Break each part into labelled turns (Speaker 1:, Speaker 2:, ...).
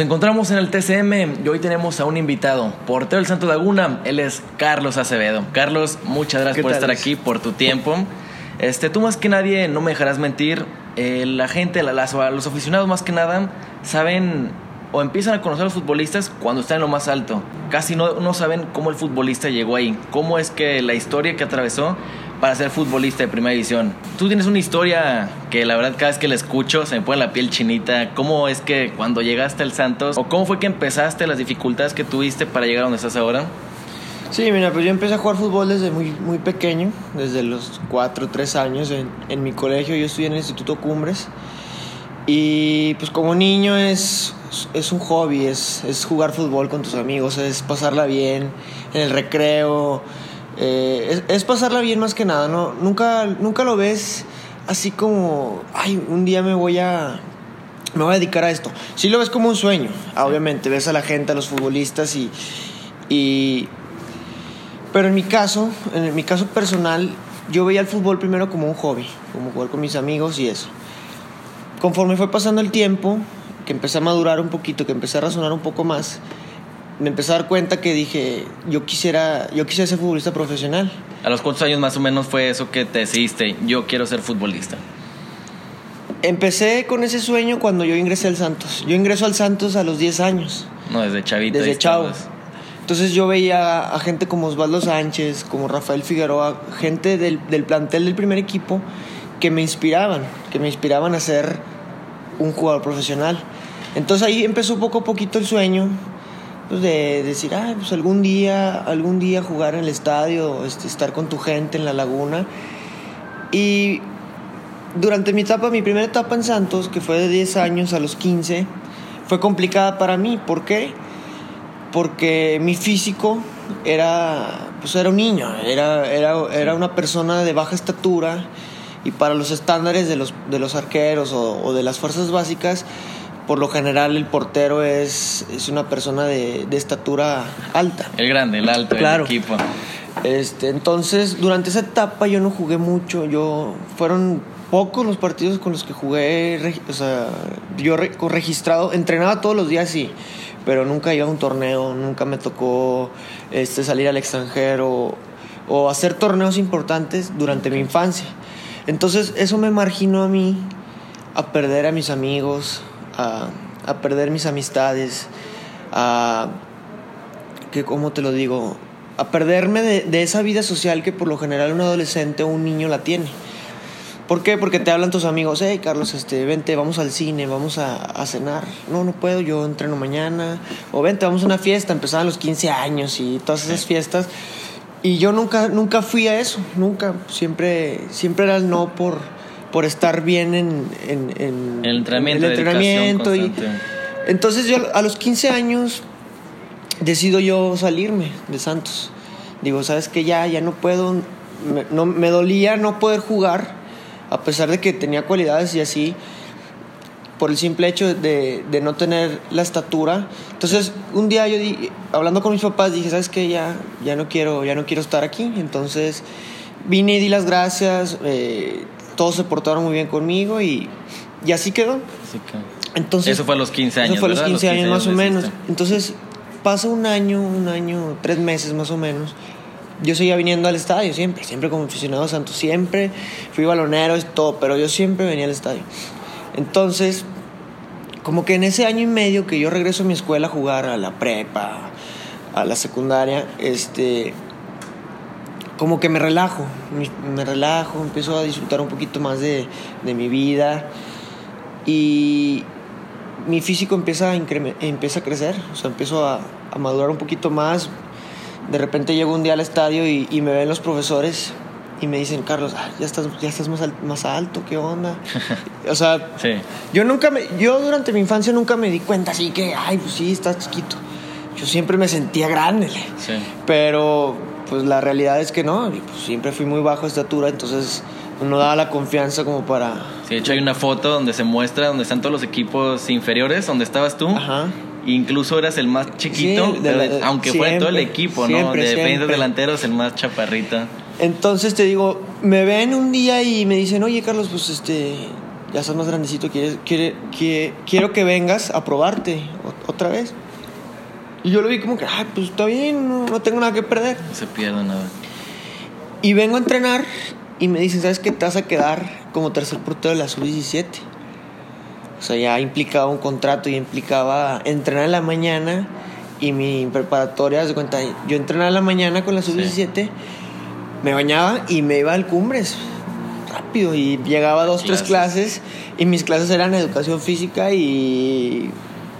Speaker 1: Encontramos en el TCM y hoy tenemos a un invitado, portero del Santo Laguna, él es Carlos Acevedo. Carlos, muchas gracias por estar aquí, por tu tiempo. Este, tú más que nadie, no me dejarás mentir, eh, la gente, la, los aficionados más que nada, saben o empiezan a conocer a los futbolistas cuando están en lo más alto. Casi no, no saben cómo el futbolista llegó ahí, cómo es que la historia que atravesó para ser futbolista de primera división. Tú tienes una historia que la verdad cada vez que la escucho se me pone la piel chinita. ¿Cómo es que cuando llegaste al Santos o cómo fue que empezaste las dificultades que tuviste para llegar a donde estás ahora?
Speaker 2: Sí, mira, pues yo empecé a jugar fútbol desde muy, muy pequeño, desde los 4 o 3 años en, en mi colegio. Yo estudié en el Instituto Cumbres. Y pues como niño es, es un hobby, es, es jugar fútbol con tus amigos, es pasarla bien en el recreo, eh, es, pasarla bien más que nada, ¿no? Nunca, nunca lo ves así como, ay, un día me voy a, me voy a dedicar a esto. Sí lo ves como un sueño, obviamente, ves a la gente, a los futbolistas y, y... Pero en mi caso, en mi caso personal, yo veía el fútbol primero como un hobby, como jugar con mis amigos y eso. Conforme fue pasando el tiempo, que empecé a madurar un poquito, que empecé a razonar un poco más, me empecé a dar cuenta que dije, yo quisiera, yo quisiera ser futbolista profesional.
Speaker 1: ¿A los cuántos años más o menos fue eso que te decidiste, yo quiero ser futbolista?
Speaker 2: Empecé con ese sueño cuando yo ingresé al Santos. Yo ingreso al Santos a los 10 años.
Speaker 1: No, desde chavito.
Speaker 2: Desde chavo. Entonces yo veía a gente como Osvaldo Sánchez, como Rafael Figueroa, gente del, del plantel del primer equipo que me inspiraban, que me inspiraban a ser un jugador profesional. Entonces ahí empezó poco a poquito el sueño pues de decir, ah, pues algún día, algún día jugar en el estadio, este, estar con tu gente en la laguna. Y durante mi etapa, mi primera etapa en Santos, que fue de 10 años a los 15, fue complicada para mí. ¿Por qué? Porque mi físico era, pues era un niño, era, era, era una persona de baja estatura y para los estándares de los, de los arqueros o, o de las fuerzas básicas, por lo general el portero es, es una persona de, de, estatura alta.
Speaker 1: El grande, el alto
Speaker 2: claro.
Speaker 1: del equipo.
Speaker 2: Este, entonces, durante esa etapa yo no jugué mucho, yo fueron pocos los partidos con los que jugué, o sea, yo re, registrado, entrenaba todos los días sí, pero nunca iba a un torneo, nunca me tocó este, salir al extranjero o hacer torneos importantes durante mi infancia. Entonces, eso me marginó a mí a perder a mis amigos, a, a perder mis amistades, a, que, ¿cómo te lo digo? A perderme de, de, esa vida social que por lo general un adolescente o un niño la tiene. ¿Por qué? Porque te hablan tus amigos, hey Carlos, este, vente, vamos al cine, vamos a, a, cenar. No, no puedo, yo entreno mañana. O vente, vamos a una fiesta, empezaban los 15 años y todas esas fiestas. Y yo nunca, nunca fui a eso, nunca. Siempre, siempre era el no por, por estar bien en, en, en
Speaker 1: el entrenamiento.
Speaker 2: El entrenamiento y, entonces yo a los 15 años decido yo salirme de Santos. Digo, sabes que ya, ya no puedo, me, no, me dolía no poder jugar, a pesar de que tenía cualidades y así, por el simple hecho de, de no tener la estatura. Entonces, un día yo, di, hablando con mis papás, dije, sabes que ya, ya, no quiero, ya no quiero estar aquí. Entonces, vine y di las gracias, eh, todos se portaron muy bien conmigo y, y así quedó.
Speaker 1: Así que... Entonces, eso fue a los 15 años.
Speaker 2: Eso fue a los 15,
Speaker 1: los
Speaker 2: 15 años más o menos. Entonces pasa un año, un año, tres meses más o menos. Yo seguía viniendo al estadio siempre, siempre como aficionado a Santos, siempre fui balonero y todo, pero yo siempre venía al estadio. Entonces, como que en ese año y medio que yo regreso a mi escuela a jugar a la prepa, a la secundaria, este, como que me relajo, me relajo, empiezo a disfrutar un poquito más de, de mi vida y mi físico empieza a, empieza a crecer, o sea, empiezo a, a, madurar un poquito más. De repente llego un día al estadio y, y me ven los profesores y me dicen, Carlos, ah, ya estás, ya estás más, al, más alto, ¿qué onda? o sea,
Speaker 1: sí.
Speaker 2: yo nunca me, yo durante mi infancia nunca me di cuenta así que, ay, pues sí, estás chiquito. Yo siempre me sentía grande,
Speaker 1: sí.
Speaker 2: pero pues la realidad es que no, pues, siempre fui muy bajo de estatura, entonces no daba la confianza como para...
Speaker 1: Sí, de hecho hay una foto donde se muestra donde están todos los equipos inferiores, donde estabas tú.
Speaker 2: Ajá.
Speaker 1: Incluso eras el más chiquito,
Speaker 2: Sí, de la-
Speaker 1: pero aunque fuera todo el equipo, ¿no? De defensas delanteros, el más chaparrita.
Speaker 2: Entonces te digo, me ven un día y me dicen, oye Carlos, pues este, ya estás más grandecito, quiere, quiere, quiere, quiero que vengas a probarte otra vez. Y yo lo vi como que, ay, pues está bien, no, tengo nada que perder.
Speaker 1: No se pierde nada.
Speaker 2: Y vengo a entrenar y me dicen, ¿sabes qué? Te vas a quedar como tercer portero de la sub-17. O sea, ya implicaba un contrato, y implicaba entrenar en la mañana y mi preparatoria, de cuenta, yo entrenaba en la mañana con la sub-17, me bañaba y me iba al Cumbres rápido y llegaba a dos, tres clases y mis clases eran educación física y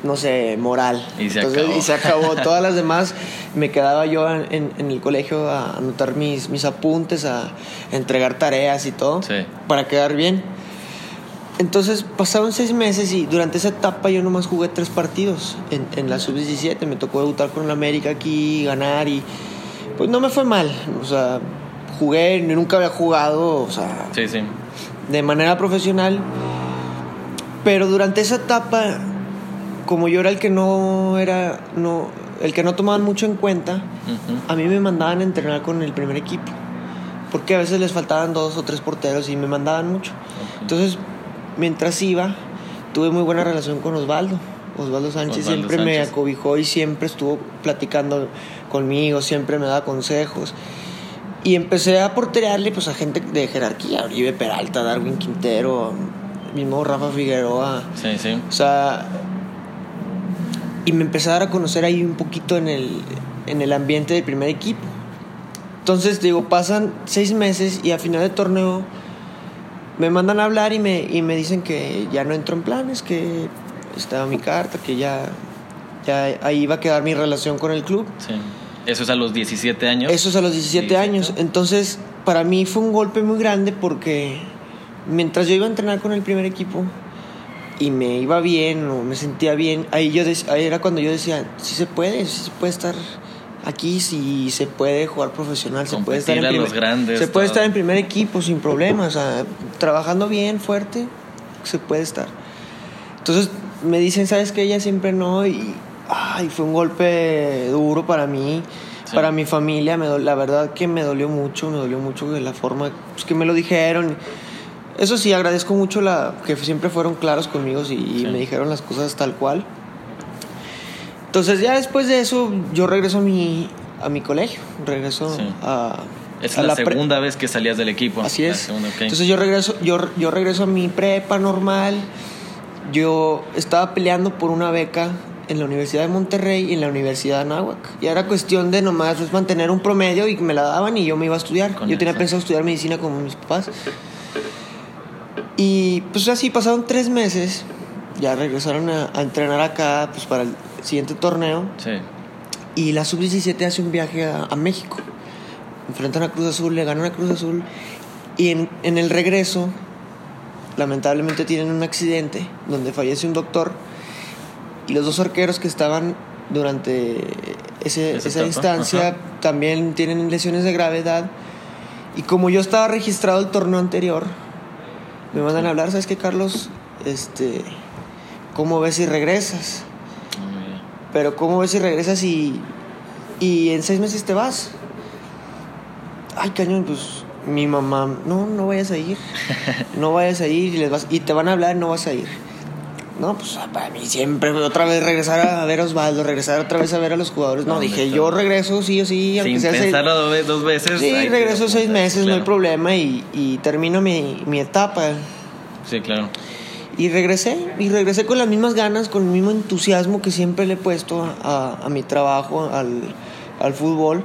Speaker 2: no sé, moral.
Speaker 1: Y se acabó.
Speaker 2: Y se acabó. Todas las demás me quedaba yo en, el colegio a anotar mis, mis apuntes, a entregar tareas y todo, para quedar bien. Entonces pasaron seis meses y durante esa etapa yo nomás jugué tres partidos en, en la sub-17. Me tocó debutar con el América aquí, ganar y pues no me fue mal. O sea, jugué, nunca había jugado, o sea,
Speaker 1: sí, sí.
Speaker 2: de manera profesional. Pero durante esa etapa como yo era el que no era, no, el que no tomaban mucho en cuenta, a mí me mandaban a entrenar con el primer equipo. Porque a veces les faltaban dos o tres porteros y me mandaban mucho. Entonces, mientras iba, tuve muy buena relación con Osvaldo. Osvaldo Sánchez siempre me acobijó y siempre estuvo platicando conmigo, siempre me daba consejos. Y empecé a porterearle pues, a gente de jerarquía, Oribe Peralta, Darwin Quintero, mismo Rafa Figueroa.
Speaker 1: Sí, sí.
Speaker 2: O sea, y me empecé a dar a conocer ahí un poquito en el, en el ambiente del primer equipo. Entonces, digo, pasan seis meses y a final de torneo me mandan a hablar y me, y me dicen que ya no entro en planes, que estaba mi carta, que ya, ya ahí iba a quedar mi relación con el club.
Speaker 1: Sí. ¿Eso es a los 17 años?
Speaker 2: Eso es a los 17 años. Entonces, para mí fue un golpe muy grande porque mientras yo iba a entrenar con el primer equipo, y me iba bien o me sentía bien, ahí, yo ahí era cuando yo decía, sí se puede, sí se puede estar aquí, sí se puede jugar profesional, se puede estar en
Speaker 1: primer, los grandes,
Speaker 2: se puede estar en primer equipo sin problemas, trabajando bien, fuerte, se puede estar. Entonces me dicen, ¿sabes qué? Ella siempre no y ay, fue un golpe duro para mí. Para mi familia, me la verdad que me dolió mucho, me dolió mucho de la forma pues, que me lo dijeron. Eso sí, agradezco mucho la que siempre fueron claros conmigo y, me dijeron las cosas tal cual. Entonces ya después de eso yo regreso a mi, a mi colegio, regreso a...
Speaker 1: Es la, segunda vez que salías del equipo.
Speaker 2: Así es. Entonces yo regreso, yo, yo regreso a mi prepa normal. Yo estaba peleando por una beca en la Universidad de Monterrey y en la Universidad de Anáhuac. Y era cuestión de nomás pues, mantener un promedio y me la daban y yo me iba a estudiar. yo tenía pensado estudiar medicina como mis papás. Y pues así pasaron tres meses, ya regresaron a, entrenar acá pues para el siguiente torneo.
Speaker 1: Sí.
Speaker 2: Y la sub-17 hace un viaje a, México. Enfrentan a Cruz Azul, le ganan a Cruz Azul. Y en, en el regreso, lamentablemente tienen un accidente donde fallece un doctor. Y los dos arqueros que estaban durante ese, esa distancia también tienen lesiones de gravedad. Y como yo estaba registrado el torneo anterior, me mandan a hablar, ¿sabes qué, Carlos? Este, ¿cómo ves si regresas? Pero ¿cómo ves si regresas y, y en seis meses te vas? Ay, cañón, pues mi mamá, no, no vayas a ir, no vayas a ir y, les vas, y te van a hablar, no vas a ir. No, pues para mí siempre otra vez regresar a ver a Osvaldo, regresar otra vez a ver a los jugadores. No, dije, yo regreso sí o sí,
Speaker 1: aunque Sin pensarlo dos veces.
Speaker 2: Sí, regreso seis meses, no hay problema, y, y termino mi, mi, etapa.
Speaker 1: Sí, claro.
Speaker 2: Y regresé, y regresé con las mismas ganas, con el mismo entusiasmo que siempre le he puesto a, a mi trabajo, al, al fútbol.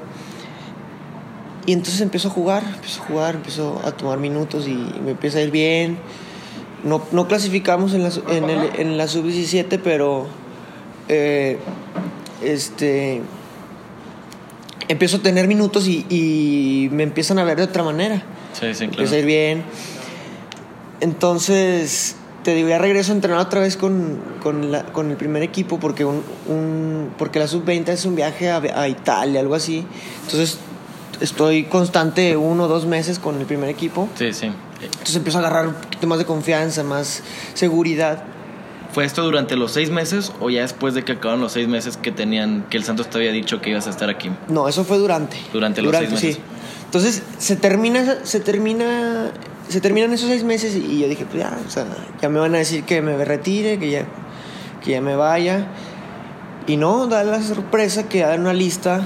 Speaker 2: Y entonces empiezo a jugar, empiezo a jugar, empiezo a tomar minutos y me empieza a ir bien no, no clasificamos en la, en, el, en la sub-17, pero eh, este empiezo a tener minutos y, y, me empiezan a ver de otra manera.
Speaker 1: Sí, sí, claro.
Speaker 2: Empieza a ir bien. Entonces, te digo, ya regreso a entrenar otra vez con, con, la, con el primer equipo porque, un, un porque la sub-20 es un viaje a, a, Italia, algo así. Entonces, estoy constante uno o dos meses con el primer equipo.
Speaker 1: Sí, sí.
Speaker 2: Entonces empiezo a agarrar poquito más de confianza, más seguridad.
Speaker 1: ¿Fue esto durante los seis meses o ya después de que acabaron los seis meses que tenían, que el Santos te había dicho que ibas a estar aquí?
Speaker 2: No, eso fue durante.
Speaker 1: Durante los seis meses. Sí.
Speaker 2: Entonces se termina, se termina, se terminan esos seis meses y yo dije, pues ya, o sea, ya me van a decir que me retire, que ya, que ya me vaya. Y no, da la sorpresa que hay una lista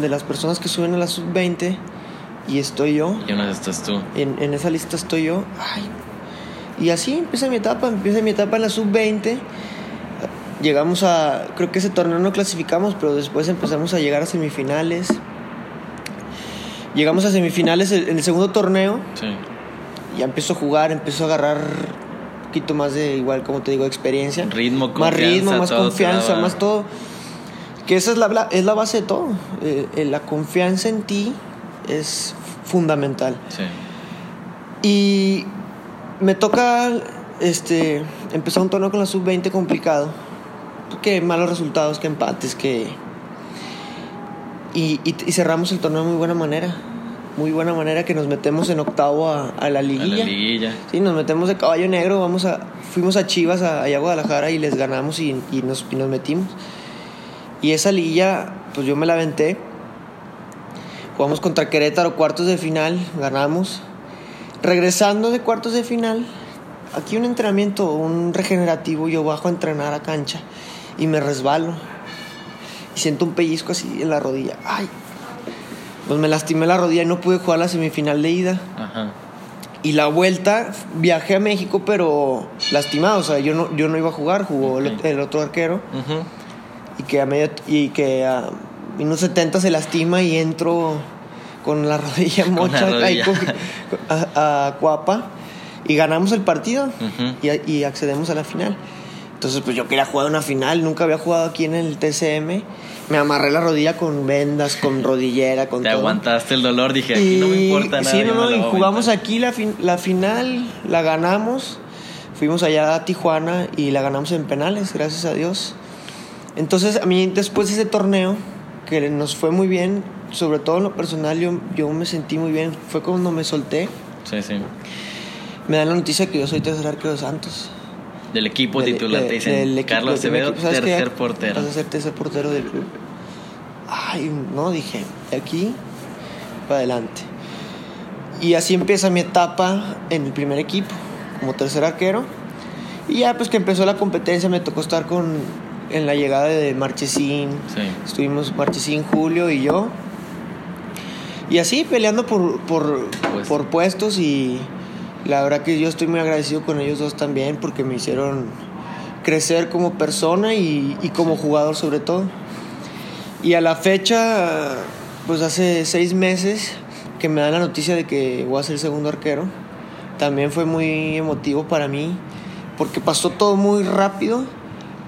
Speaker 2: de las personas que suben a la sub-20 y estoy yo.
Speaker 1: Y una de estas tú.
Speaker 2: En, en esa lista estoy yo. Ay. Y así empieza mi etapa, empieza mi etapa en la sub-20. Llegamos a, creo que ese torneo no clasificamos, pero después empezamos a llegar a semifinales. Llegamos a semifinales en el segundo torneo.
Speaker 1: Sí.
Speaker 2: Ya empezó a jugar, empezó a agarrar un poquito más de, igual como te digo, experiencia.
Speaker 1: Ritmo,
Speaker 2: Más ritmo, más confianza, más todo. Que esa es la, es la base de todo. Eh, eh, la confianza en ti es fundamental.
Speaker 1: Sí.
Speaker 2: Y me toca este, empezar un torneo con la sub-20 complicado. Que malos resultados, que empates, que... Y, y- y cerramos el torneo de muy buena manera. Muy buena manera que nos metemos en octavo a, a la
Speaker 1: A
Speaker 2: liguilla.
Speaker 1: la liguilla.
Speaker 2: Sí, nos metemos de caballo negro, vamos a, fuimos a Chivas, a, allá a Guadalajara y les ganamos y, y nos, y nos metimos. Y esa liguilla, pues yo me la aventé. Jugamos contra Querétaro, cuartos de final, ganamos. Regresando de cuartos de final, aquí un entrenamiento, un regenerativo, yo bajo a entrenar a cancha y me resbalo. Y siento un pellizco así en la rodilla. Ay, pues me lastimé la rodilla y no pude jugar la semifinal de ida.
Speaker 1: Ajá.
Speaker 2: Y la vuelta, viajé a México, pero lastimado. O sea, yo no, yo no iba a jugar, jugó el- el, otro arquero. Y que a medio y que a minutos 70 se lastima y entro con la rodilla
Speaker 1: Con la
Speaker 2: mocha
Speaker 1: rodilla.
Speaker 2: con- a, a Cuapa. Y ganamos el partido
Speaker 1: Ujú.
Speaker 2: y, y accedemos a la final. Entonces, pues yo quería jugar una final, nunca había jugado aquí en el TCM. Me amarré la rodilla con vendas, con rodillera, con
Speaker 1: Te
Speaker 2: todo.
Speaker 1: aguantaste el dolor, dije, aquí no me
Speaker 2: Y-
Speaker 1: importa nada.
Speaker 2: Sí, no, no, y jugamos aquí la, fin- la final, la ganamos. Fuimos allá a Tijuana y la ganamos en penales, gracias a Dios. Entonces, a mí después de ese torneo, que nos fue muy bien, sobre todo en lo personal, yo, yo me sentí muy bien. Fue cuando me solté.
Speaker 1: Sí, sí.
Speaker 2: Me dan la noticia que yo soy tercer arquero de Santos.
Speaker 1: Del equipo
Speaker 2: Del-
Speaker 1: titular
Speaker 2: de-
Speaker 1: te dicen
Speaker 2: del equipo-
Speaker 1: Carlos Acevedo, tercer portero.
Speaker 2: Vas a ser tercer portero del club. Ay, no, dije, de aquí para adelante. Y así empieza mi etapa en el primer equipo, como tercer arquero. Y ya pues que empezó la competencia, me tocó estar con en la llegada de Marchesín.
Speaker 1: Sí.
Speaker 2: Estuvimos Marchesín, Julio y yo. Y así peleando por, por,
Speaker 1: Pues-
Speaker 2: por puestos y la verdad que yo estoy muy agradecido con ellos dos también porque me hicieron crecer como persona y, y como jugador sobre todo. Y a la fecha, pues hace seis meses que me dan la noticia de que voy a ser segundo arquero, también fue muy emotivo para mí porque pasó todo muy rápido,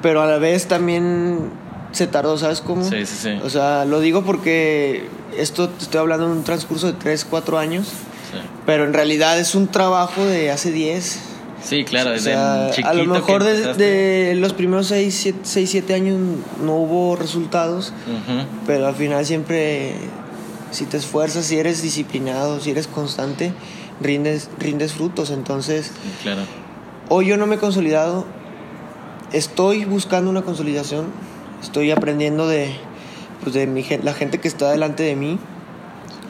Speaker 2: pero a la vez también se tardó, ¿sabes cómo?
Speaker 1: Sí, sí, sí.
Speaker 2: O sea, lo digo porque esto te estoy hablando de un transcurso de 3, 4 años,
Speaker 1: Sí.
Speaker 2: pero en realidad es un trabajo de hace 10.
Speaker 1: Sí, claro,
Speaker 2: O
Speaker 1: desde
Speaker 2: sea,
Speaker 1: chiquito
Speaker 2: a lo mejor de,
Speaker 1: empezaste.
Speaker 2: de los primeros 6, 7 años no hubo resultados,
Speaker 1: Ujú.
Speaker 2: pero al final siempre, si te esfuerzas, si eres disciplinado, si eres constante, rindes, rindes frutos. Entonces,
Speaker 1: Sí, claro.
Speaker 2: Hoy yo no me he consolidado. Estoy buscando una consolidación. Estoy aprendiendo de, pues de mi, la gente que está delante de mí.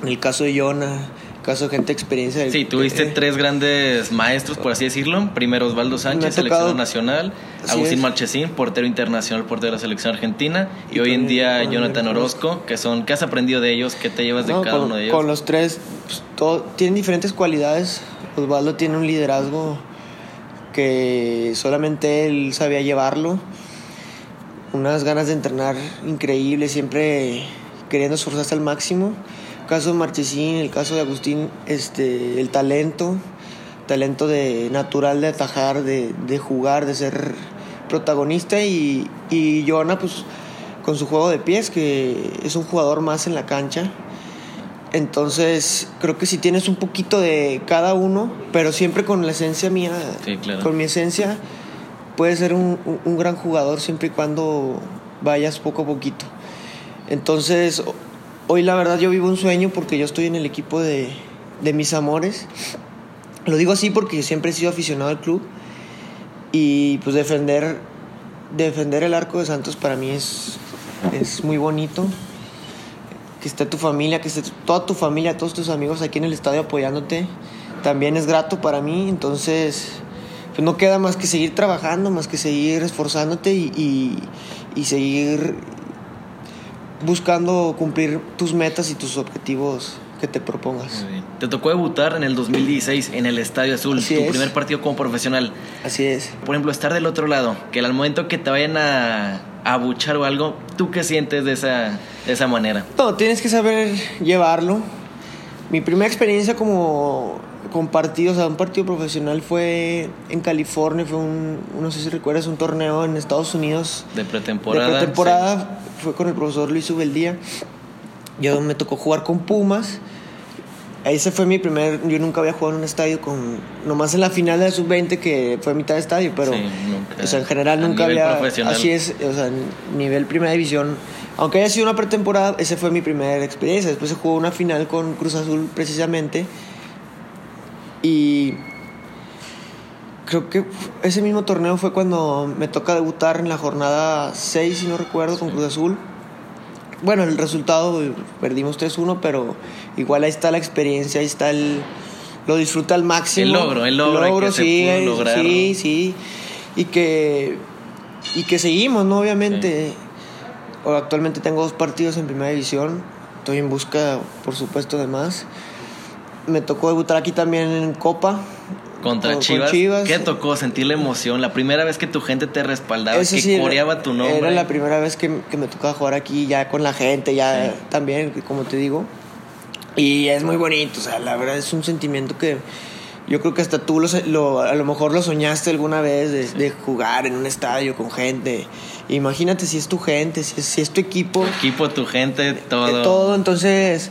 Speaker 2: En el caso de Jonah, caso de gente de experiencia. del-
Speaker 1: Sí, tuviste
Speaker 2: eh,
Speaker 1: tres grandes maestros, por así decirlo. Primero Osvaldo Sánchez, seleccionador nacional. Agustín
Speaker 2: es.
Speaker 1: Marchesín, portero internacional, portero de la selección argentina. Y,
Speaker 2: Y
Speaker 1: hoy en día Jonathan
Speaker 2: Orozco.
Speaker 1: Que son, ¿qué has aprendido de ellos? ¿Qué te llevas de cada
Speaker 2: con,
Speaker 1: uno de ellos?
Speaker 2: con los tres, pues, todo- tienen diferentes cualidades. Osvaldo tiene un liderazgo que solamente él sabía llevarlo. Unas ganas de entrenar increíbles, siempre queriendo esforzarse al máximo. El caso de Marchesín, el caso de Agustín, este, el talento, talento de natural de atajar, de, de jugar, de ser protagonista y, y Joana pues con su juego de pies que es un jugador más en la cancha entonces creo que si tienes un poquito de cada uno pero siempre con la esencia mía
Speaker 1: Sí, claro.
Speaker 2: con mi esencia puedes ser un, un- gran jugador siempre y cuando vayas poco a poquito entonces ho- hoy la verdad yo vivo un sueño porque yo estoy en el equipo de, de mis amores lo digo así porque siempre he sido aficionado al club y pues defender defender el arco de Santos para mí es, es muy bonito. Que esté tu familia, que esté toda tu familia, todos tus amigos aquí en el estadio apoyándote, también es grato para mí. Entonces, pues no queda más que seguir trabajando, más que seguir esforzándote y, y- y seguir buscando cumplir tus metas y tus objetivos que te propongas.
Speaker 1: Te tocó debutar en el 2016 en el Estadio Azul, tu primer partido como profesional.
Speaker 2: Así es.
Speaker 1: Por ejemplo, estar del otro lado, que al momento que te vayan a abuchar o algo, ¿tú qué sientes de esa, de esa manera?
Speaker 2: No, tienes que saber llevarlo. Mi primera experiencia como con partidos, o sea, un partido profesional fue en California, fue un, no sé si recuerdas, un torneo en Estados Unidos.
Speaker 1: De pretemporada.
Speaker 2: De pretemporada, fue con el profesor Luis Ubeldía. Yo me tocó jugar con Pumas. Ese fue mi primer. Yo nunca había jugado en un estadio con. Nomás en la final de la sub-20, que fue mitad de estadio, pero. Sí, nunca, o sea, en general nunca había. Así es, o sea, nivel primera división. Aunque haya sido una pretemporada, esa fue mi primera experiencia. Después se jugó una final con Cruz Azul, precisamente. Y. Creo que ese mismo torneo fue cuando me toca debutar en la jornada 6, si no recuerdo, con Cruz Azul bueno, el resultado perdimos 3-1, pero igual ahí está la experiencia, ahí está el lo disfruta al máximo.
Speaker 1: El logro, el logro, que sí, se lograr.
Speaker 2: Sí, sí. Y que y que seguimos, ¿no? Obviamente. Actualmente tengo dos partidos en primera división. Estoy en busca, por supuesto, de más. Me tocó debutar aquí también en Copa.
Speaker 1: Contra Chivas. ¿Qué tocó? Sentir la emoción. La primera vez que tu gente te respaldaba, que coreaba tu nombre.
Speaker 2: Era la primera vez que, me tocaba jugar aquí ya con la gente, ya también, como te digo. Y es muy bonito, o sea, la verdad es un sentimiento que yo creo que hasta tú lo, a lo mejor lo soñaste alguna vez de, jugar en un estadio con gente. Imagínate si es tu gente, si es, si es tu equipo.
Speaker 1: Tu equipo, tu gente, todo.
Speaker 2: todo, entonces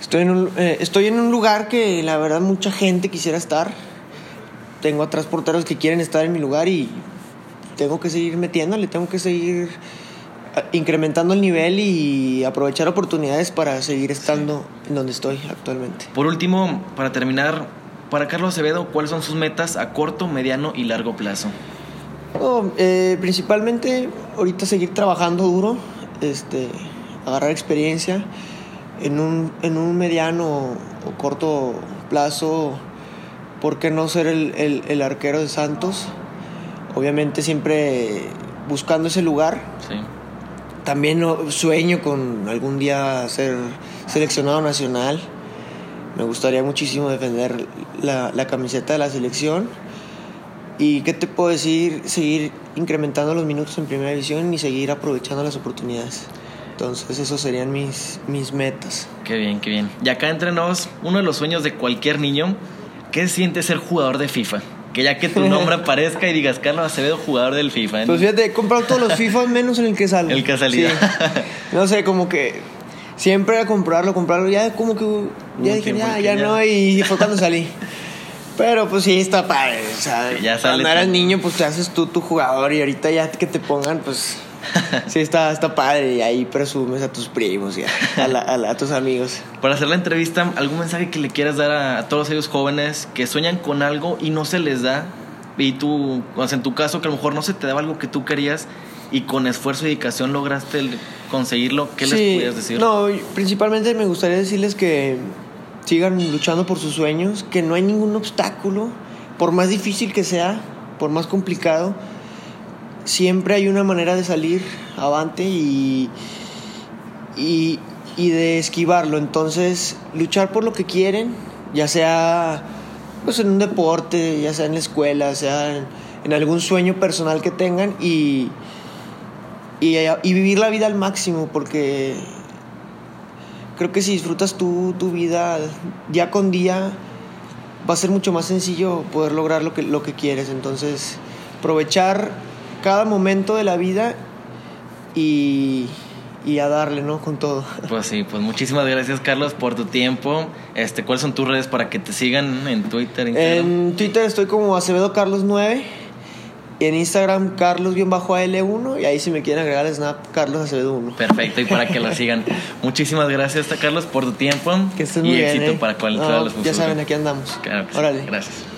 Speaker 2: estoy en, un, eh, estoy en un lugar que la verdad mucha gente quisiera estar tengo atrás porteros que quieren estar en mi lugar y tengo que seguir metiéndole, tengo que seguir ah, incrementando el nivel y aprovechar oportunidades para seguir estando en donde estoy actualmente.
Speaker 1: Por último, para terminar, para Carlos Acevedo, ¿cuáles son sus metas a corto, mediano y largo plazo?
Speaker 2: Eh, principalmente ahorita seguir trabajando duro, este, agarrar experiencia en un, en un mediano o corto plazo ¿por qué no ser el, arquero de Santos? Obviamente siempre buscando ese lugar. Sí. También sueño con algún día ser seleccionado nacional. Me gustaría muchísimo defender la, la camiseta de la selección. ¿Y qué te puedo decir? Seguir incrementando los minutos en primera división y seguir aprovechando las oportunidades. Entonces, esos serían mis, mis metas.
Speaker 1: Qué bien, qué bien. Y acá entre nos, uno de los sueños de cualquier niño ¿Qué siente ser jugador de FIFA? Que ya que tu nombre aparezca y digas Carlos Acevedo, jugador del FIFA.
Speaker 2: Pues fíjate, he comprado todos los FIFA menos en el que sale.
Speaker 1: El que ha salido.
Speaker 2: No sé, como que siempre era comprarlo, comprarlo. Ya como que ya dije, ya, ya, no, y fue cuando salí. Pero pues sí, está padre. O sea, ya cuando eras niño, pues te haces tú tu jugador y ahorita ya que te pongan, pues sí, está, está padre. Y ahí presumes a tus primos y a, tus amigos.
Speaker 1: Para hacer la entrevista, ¿algún mensaje que le quieras dar a, todos ellos jóvenes que sueñan con algo y no se les da? Y tú, o sea, en tu caso, que a lo mejor no se te daba algo que tú querías y con esfuerzo y dedicación lograste conseguirlo, ¿qué les podrías decir?
Speaker 2: No, principalmente me gustaría decirles que sigan luchando por sus sueños, que no hay ningún obstáculo, por más difícil que sea, por más complicado siempre hay una manera de salir avante y, y, de esquivarlo. Entonces, luchar por lo que quieren, ya sea pues, en un deporte, ya sea en la escuela, sea en, algún sueño personal que tengan y, y, y, vivir la vida al máximo, porque creo que si disfrutas tu, tu vida día con día, va a ser mucho más sencillo poder lograr lo que, lo que quieres. Entonces, aprovechar cada momento de la vida y, y a darle, ¿no? Con todo.
Speaker 1: Pues sí, pues muchísimas gracias Carlos por tu tiempo. Este, ¿Cuáles son tus redes para que te sigan en Twitter?
Speaker 2: En Twitter estoy como Acevedo Carlos 9 y en Instagram Carlos-AL1 y ahí si me quieren agregar Snap Carlos Acevedo 1.
Speaker 1: Perfecto, y para que lo sigan. Muchísimas gracias Carlos por tu tiempo.
Speaker 2: Que estés muy y
Speaker 1: éxito ¿eh? para cualquiera de los
Speaker 2: Ya saben, aquí andamos.
Speaker 1: Claro Órale. Gracias.